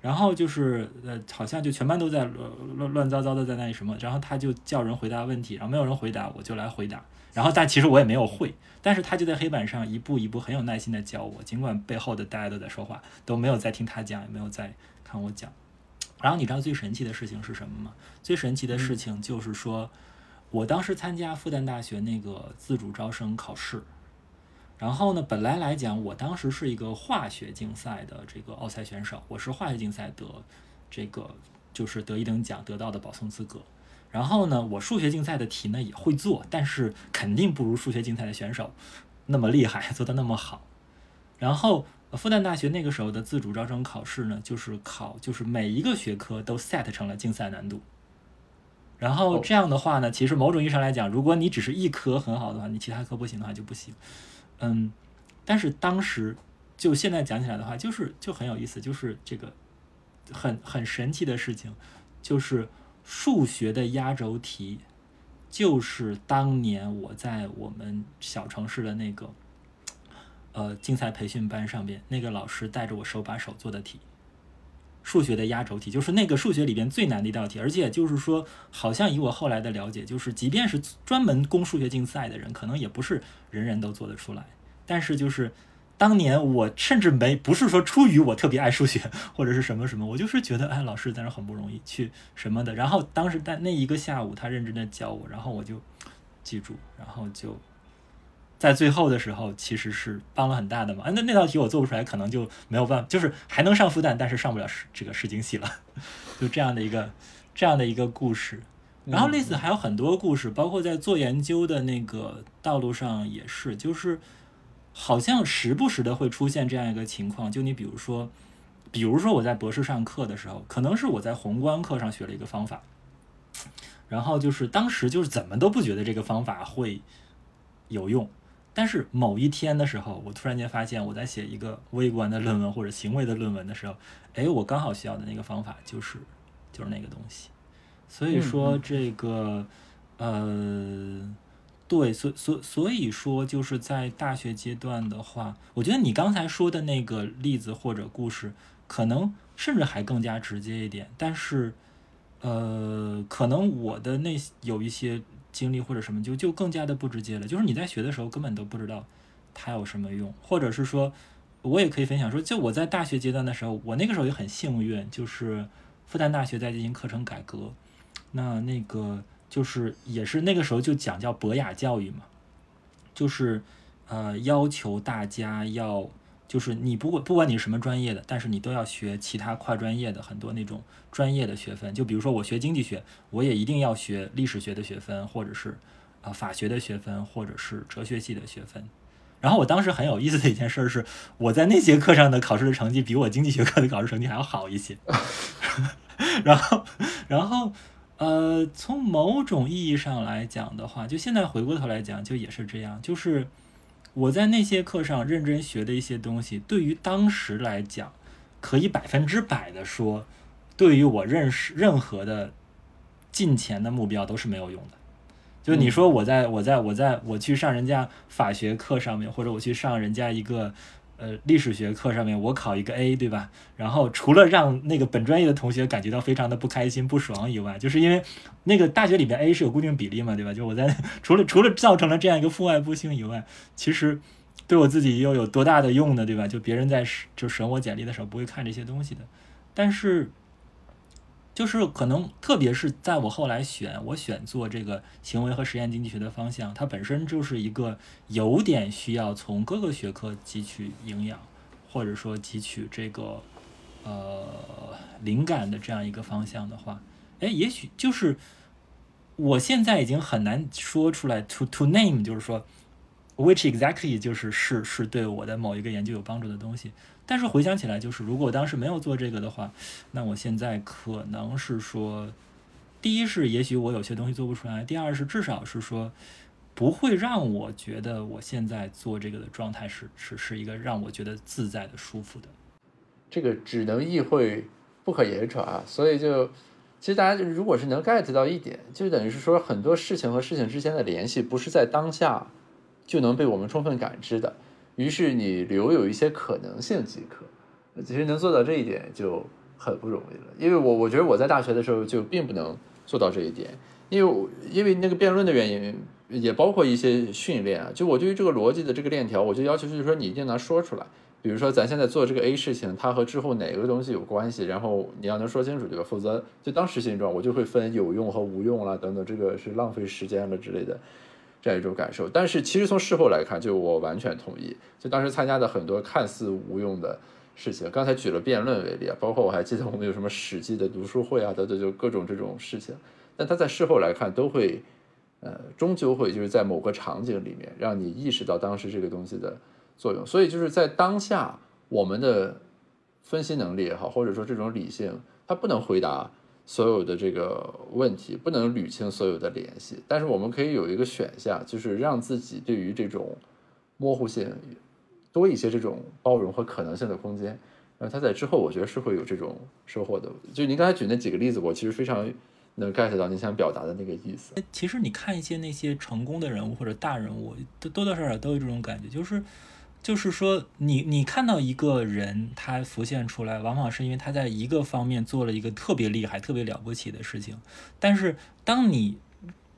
然后就是呃，好像就全班都在乱乱乱糟糟的在那里什么，然后他就叫人回答问题，然后没有人回答，我就来回答。然后但其实我也没有会。但是他就在黑板上一步一步很有耐心的教我，尽管背后的大家都在说话，都没有在听他讲，也没有在看我讲。然后你知道最神奇的事情是什么吗？最神奇的事情就是说，我当时参加复旦大学那个自主招生考试，然后呢，本来来讲，我当时是一个化学竞赛的这个奥赛选手，我是化学竞赛得这个就是得一等奖得到的保送资格。然后呢，我数学竞赛的题呢也会做，但是肯定不如数学竞赛的选手那么厉害，(laughs) 做的那么好。然后复旦大学那个时候的自主招生考试呢，就是考就是每一个学科都 set 成了竞赛难度。然后这样的话呢，其实某种意义上来讲，如果你只是一科很好的话，你其他科不行的话就不行。嗯，但是当时就现在讲起来的话，就是就很有意思，就是这个很很神奇的事情，就是。数学的压轴题，就是当年我在我们小城市的那个，呃，竞赛培训班上边，那个老师带着我手把手做的题。数学的压轴题，就是那个数学里边最难的一道题，而且就是说，好像以我后来的了解，就是即便是专门攻数学竞赛的人，可能也不是人人都做得出来。但是就是。当年我甚至没不是说出于我特别爱数学 (laughs) 或者是什么什么，我就是觉得哎，老师在那很不容易去什么的。然后当时在那一个下午，他认真的教我，然后我就记住，然后就在最后的时候其实是帮了很大的忙。那那道题我做不出来，可能就没有办法，就是还能上复旦，但是上不了这个试经系了。(laughs) 就这样的一个这样的一个故事。然后类似还有很多故事，包括在做研究的那个道路上也是，就是。好像时不时的会出现这样一个情况，就你比如说，比如说我在博士上课的时候，可能是我在宏观课上学了一个方法，然后就是当时就是怎么都不觉得这个方法会有用，但是某一天的时候，我突然间发现我在写一个微观的论文或者行为的论文的时候，哎，我刚好需要的那个方法就是就是那个东西，所以说这个呃。对，所所所以说，就是在大学阶段的话，我觉得你刚才说的那个例子或者故事，可能甚至还更加直接一点。但是，呃，可能我的那有一些经历或者什么，就就更加的不直接了。就是你在学的时候根本都不知道它有什么用，或者是说，我也可以分享说，就我在大学阶段的时候，我那个时候也很幸运，就是复旦大学在进行课程改革，那那个。就是也是那个时候就讲叫博雅教育嘛，就是呃要求大家要就是你不管不管你是什么专业的，但是你都要学其他跨专业的很多那种专业的学分。就比如说我学经济学，我也一定要学历史学的学分，或者是啊法学的学分，或者是哲学系的学分。然后我当时很有意思的一件事是，我在那节课上的考试的成绩比我经济学课的考试成绩还要好一些。(laughs) 然后，然后。呃，从某种意义上来讲的话，就现在回过头来讲，就也是这样。就是我在那些课上认真学的一些东西，对于当时来讲，可以百分之百的说，对于我认识任何的金钱的目标都是没有用的。就你说我在我在我在我去上人家法学课上面，或者我去上人家一个。呃，历史学课上面我考一个 A，对吧？然后除了让那个本专业的同学感觉到非常的不开心、不爽以外，就是因为那个大学里面 A 是有固定比例嘛，对吧？就我在 (laughs) 除了除了造成了这样一个父爱不清以外，其实对我自己又有多大的用呢，对吧？就别人在就审我简历的时候不会看这些东西的，但是。就是可能，特别是在我后来选我选做这个行为和实验经济学的方向，它本身就是一个有点需要从各个学科汲取营养，或者说汲取这个呃灵感的这样一个方向的话，哎，也许就是我现在已经很难说出来 to to name，就是说 which exactly 就是是是对我的某一个研究有帮助的东西。但是回想起来，就是如果当时没有做这个的话，那我现在可能是说，第一是也许我有些东西做不出来，第二是至少是说不会让我觉得我现在做这个的状态是是是一个让我觉得自在的、舒服的。这个只能意会不可言传啊，所以就其实大家如果是能 get 到一点，就等于是说很多事情和事情之间的联系不是在当下就能被我们充分感知的。于是你留有一些可能性即可，其实能做到这一点就很不容易了。因为我我觉得我在大学的时候就并不能做到这一点，因为因为那个辩论的原因，也包括一些训练啊。就我对于这个逻辑的这个链条，我就要求就是说你一定能说出来。比如说咱现在做这个 A 事情，它和之后哪个东西有关系，然后你要能说清楚，对吧？否则就当时现状，我就会分有用和无用了等等，这个是浪费时间了之类的。这样一种感受，但是其实从事后来看，就我完全同意。就当时参加的很多看似无用的事情，刚才举了辩论为例啊，包括我还记得我们有什么史记的读书会啊，等等，就各种这种事情。但他在事后来看，都会，呃，终究会就是在某个场景里面，让你意识到当时这个东西的作用。所以就是在当下，我们的分析能力也好，或者说这种理性，它不能回答。所有的这个问题不能捋清所有的联系，但是我们可以有一个选项，就是让自己对于这种模糊性多一些这种包容和可能性的空间。呃，他在之后我觉得是会有这种收获的。就您刚才举那几个例子，我其实非常能 get 到你想表达的那个意思。其实你看一些那些成功的人物或者大人物，多多少少都有这种感觉，就是。就是说，你你看到一个人他浮现出来，往往是因为他在一个方面做了一个特别厉害、特别了不起的事情。但是，当你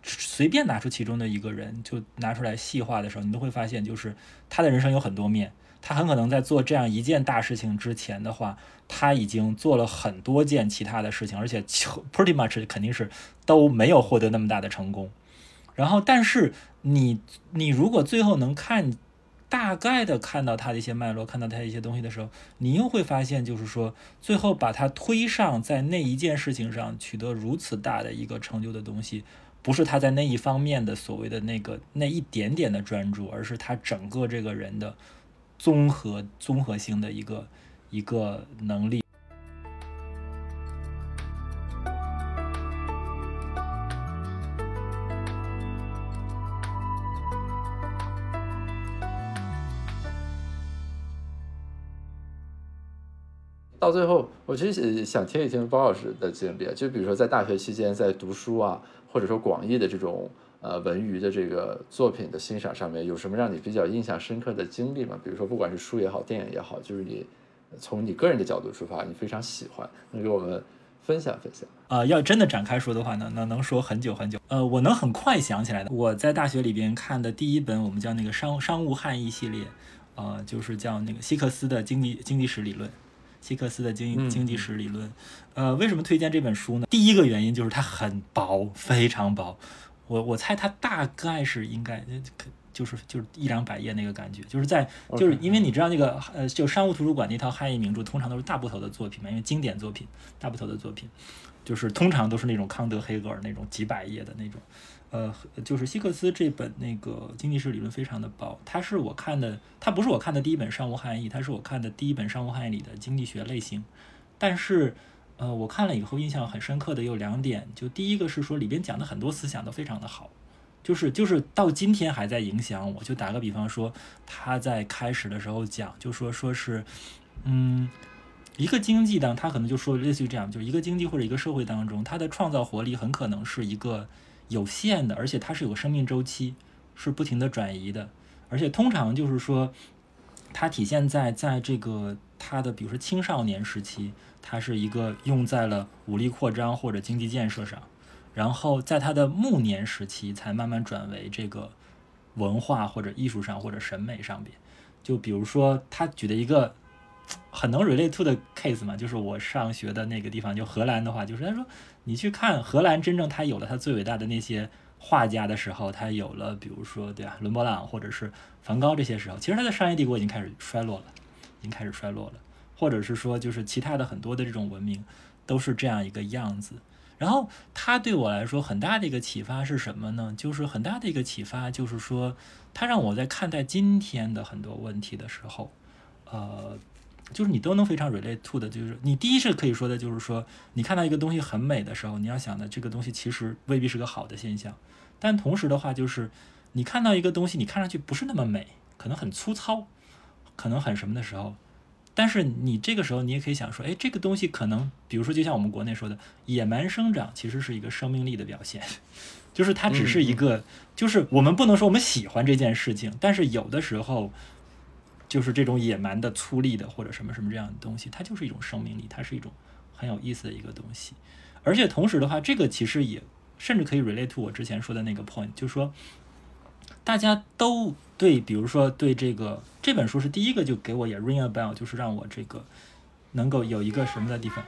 随便拿出其中的一个人，就拿出来细化的时候，你都会发现，就是他的人生有很多面。他很可能在做这样一件大事情之前的话，他已经做了很多件其他的事情，而且 pretty much 肯定是都没有获得那么大的成功。然后，但是你你如果最后能看。大概的看到他的一些脉络，看到他一些东西的时候，你又会发现，就是说，最后把他推上在那一件事情上取得如此大的一个成就的东西，不是他在那一方面的所谓的那个那一点点的专注，而是他整个这个人的综合综合性的一个一个能力。到最后，我其实想听一听包老师的经历，就比如说在大学期间在读书啊，或者说广义的这种呃文娱的这个作品的欣赏上面，有什么让你比较印象深刻的经历吗？比如说不管是书也好，电影也好，就是你从你个人的角度出发，你非常喜欢，能给我们分享分享？啊，要真的展开说的话呢，那能说很久很久。呃，我能很快想起来的，我在大学里边看的第一本，我们叫那个商商务汉译系列，呃，就是叫那个希克斯的经济经济史理论。希克斯的经经济史理论，呃，为什么推荐这本书呢？第一个原因就是它很薄，非常薄。我我猜它大概是应该，就是就是一两百页那个感觉，就是在就是因为你知道那个呃，就商务图书馆那套汉译名著，通常都是大部头的作品嘛，因为经典作品，大部头的作品，就是通常都是那种康德、黑格尔那种几百页的那种。呃，就是希克斯这本那个经济史理论非常的薄，它是我看的，它不是我看的第一本商务汉译，它是我看的第一本商务汉译里的经济学类型。但是，呃，我看了以后印象很深刻的有两点，就第一个是说里边讲的很多思想都非常的好，就是就是到今天还在影响我。就打个比方说，他在开始的时候讲，就说说是，嗯，一个经济当他可能就说类似于这样，就是一个经济或者一个社会当中，它的创造活力很可能是一个。有限的，而且它是有个生命周期，是不停的转移的，而且通常就是说，它体现在在这个它的，比如说青少年时期，它是一个用在了武力扩张或者经济建设上，然后在它的暮年时期才慢慢转为这个文化或者艺术上或者审美上边。就比如说他举的一个很能 relate to 的 case 嘛，就是我上学的那个地方，就荷兰的话，就是他说。你去看荷兰，真正他有了他最伟大的那些画家的时候，他有了，比如说，对啊，伦勃朗或者是梵高这些时候，其实他的商业帝国已经开始衰落了，已经开始衰落了，或者是说，就是其他的很多的这种文明都是这样一个样子。然后他对我来说很大的一个启发是什么呢？就是很大的一个启发就是说，他让我在看待今天的很多问题的时候，呃，就是你都能非常 relate to 的，就是你第一是可以说的，就是说你看到一个东西很美的时候，你要想的这个东西其实未必是个好的现象，但同时的话就是你看到一个东西，你看上去不是那么美，可能很粗糙，可能很什么的时候。但是你这个时候，你也可以想说，哎，这个东西可能，比如说，就像我们国内说的，野蛮生长其实是一个生命力的表现，(laughs) 就是它只是一个，就是我们不能说我们喜欢这件事情，但是有的时候，就是这种野蛮的、粗粝的或者什么什么这样的东西，它就是一种生命力，它是一种很有意思的一个东西。而且同时的话，这个其实也甚至可以 relate to 我之前说的那个 point，就是说。大家都对，比如说对这个这本书是第一个就给我也 ring a bell，就是让我这个能够有一个什么的地方，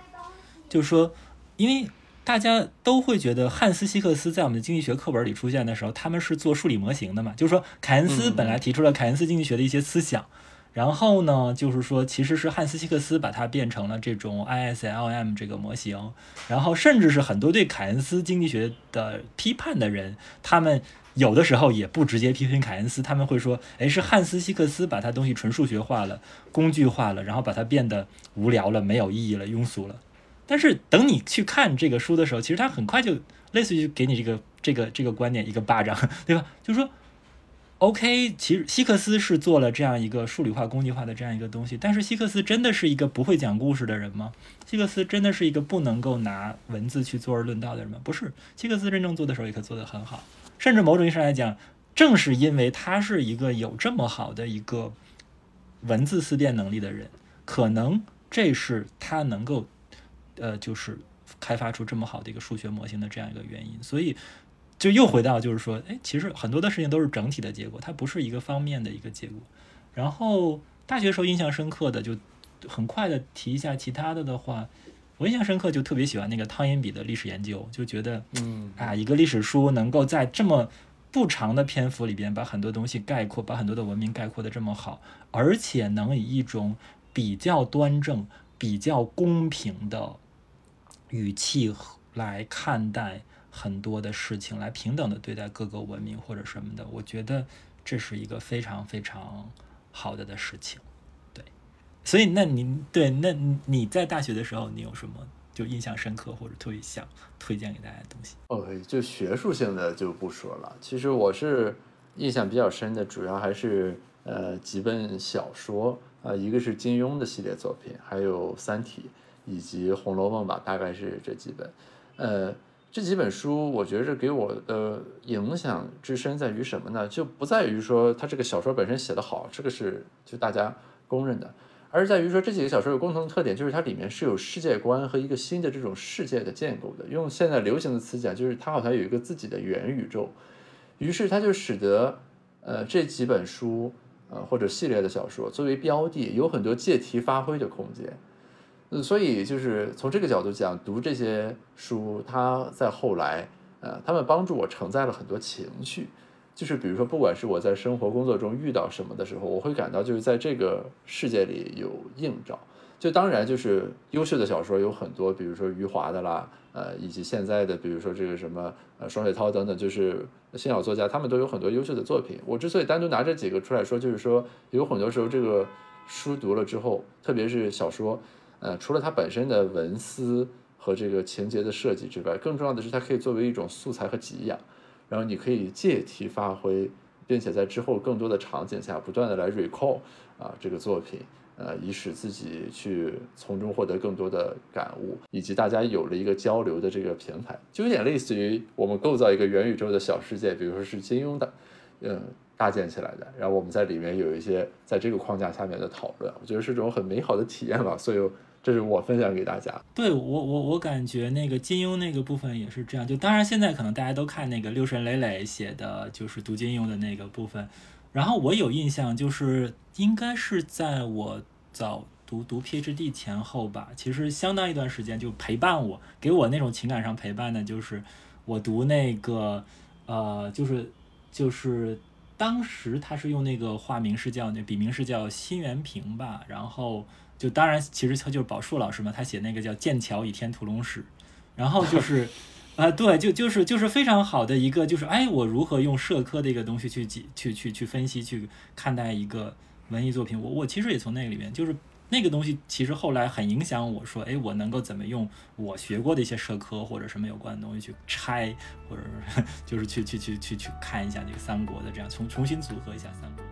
就是说，因为大家都会觉得汉斯希克斯在我们的经济学课本里出现的时候，他们是做数理模型的嘛，就是说凯恩斯本来提出了凯恩斯经济学的一些思想，然后呢，就是说其实是汉斯希克斯把它变成了这种 ISLM 这个模型，然后甚至是很多对凯恩斯经济学的批判的人，他们。有的时候也不直接批评凯恩斯，他们会说：“哎，是汉斯希克斯把他东西纯数学化了、工具化了，然后把它变得无聊了、没有意义了、庸俗了。”但是等你去看这个书的时候，其实他很快就类似于给你这个这个这个观点一个巴掌，对吧？就是说，OK，其实希克斯是做了这样一个数理化、工具化的这样一个东西，但是希克斯真的是一个不会讲故事的人吗？希克斯真的是一个不能够拿文字去坐而论道的人吗？不是，希克斯真正做的时候也可做得很好。甚至某种意义上来讲，正是因为他是一个有这么好的一个文字思辨能力的人，可能这是他能够，呃，就是开发出这么好的一个数学模型的这样一个原因。所以，就又回到就是说，哎，其实很多的事情都是整体的结果，它不是一个方面的一个结果。然后大学时候印象深刻的，就很快的提一下其他的的话。我印象深刻，就特别喜欢那个汤因比的历史研究，就觉得，嗯啊，一个历史书能够在这么不长的篇幅里边把很多东西概括，把很多的文明概括的这么好，而且能以一种比较端正、比较公平的语气来看待很多的事情，来平等的对待各个文明或者什么的，我觉得这是一个非常非常好的的事情。对所以，那您对那你在大学的时候，你有什么就印象深刻或者特别想推荐给大家的东西？OK，就学术性的就不说了。其实我是印象比较深的，主要还是呃几本小说啊，一个是金庸的系列作品，还有《三体》以及《红楼梦》吧，大概是这几本。呃，这几本书我觉着给我的影响之深在于什么呢？就不在于说它这个小说本身写得好，这个是就大家公认的。而是在于说这几个小说有共同的特点，就是它里面是有世界观和一个新的这种世界的建构的。用现在流行的词讲，就是它好像有一个自己的元宇宙。于是它就使得，呃，这几本书，呃或者系列的小说作为标的，有很多借题发挥的空间。所以就是从这个角度讲，读这些书，它在后来，呃，他们帮助我承载了很多情绪。就是比如说，不管是我在生活工作中遇到什么的时候，我会感到就是在这个世界里有映照。就当然就是优秀的小说有很多，比如说余华的啦，呃，以及现在的比如说这个什么呃双雪涛等等，就是新小作家，他们都有很多优秀的作品。我之所以单独拿这几个出来说，就是说有很多时候这个书读了之后，特别是小说，呃，除了它本身的文思和这个情节的设计之外，更重要的是它可以作为一种素材和给养。然后你可以借题发挥，并且在之后更多的场景下不断的来 recall 啊这个作品，呃，以使自己去从中获得更多的感悟，以及大家有了一个交流的这个平台，就有点类似于我们构造一个元宇宙的小世界，比如说是金庸的，嗯，搭建起来的，然后我们在里面有一些在这个框架下面的讨论，我觉得是种很美好的体验吧，所以。这是我分享给大家。对我，我我感觉那个金庸那个部分也是这样。就当然现在可能大家都看那个六神磊磊写的，就是读金庸的那个部分。然后我有印象，就是应该是在我早读读 PhD 前后吧，其实相当一段时间就陪伴我，给我那种情感上陪伴的，就是我读那个呃，就是就是当时他是用那个化名是叫那笔名是叫辛元平吧，然后。就当然，其实他就是宝树老师嘛，他写那个叫《剑桥倚天屠龙史》，然后就是，啊、对，就就是就是非常好的一个，就是哎，我如何用社科的一个东西去解去去去分析去看待一个文艺作品，我我其实也从那个里面，就是那个东西其实后来很影响我说，哎，我能够怎么用我学过的一些社科或者什么有关的东西去拆，或者 (laughs) 就是去去去去去看一下这个三国的这样重重新组合一下三国。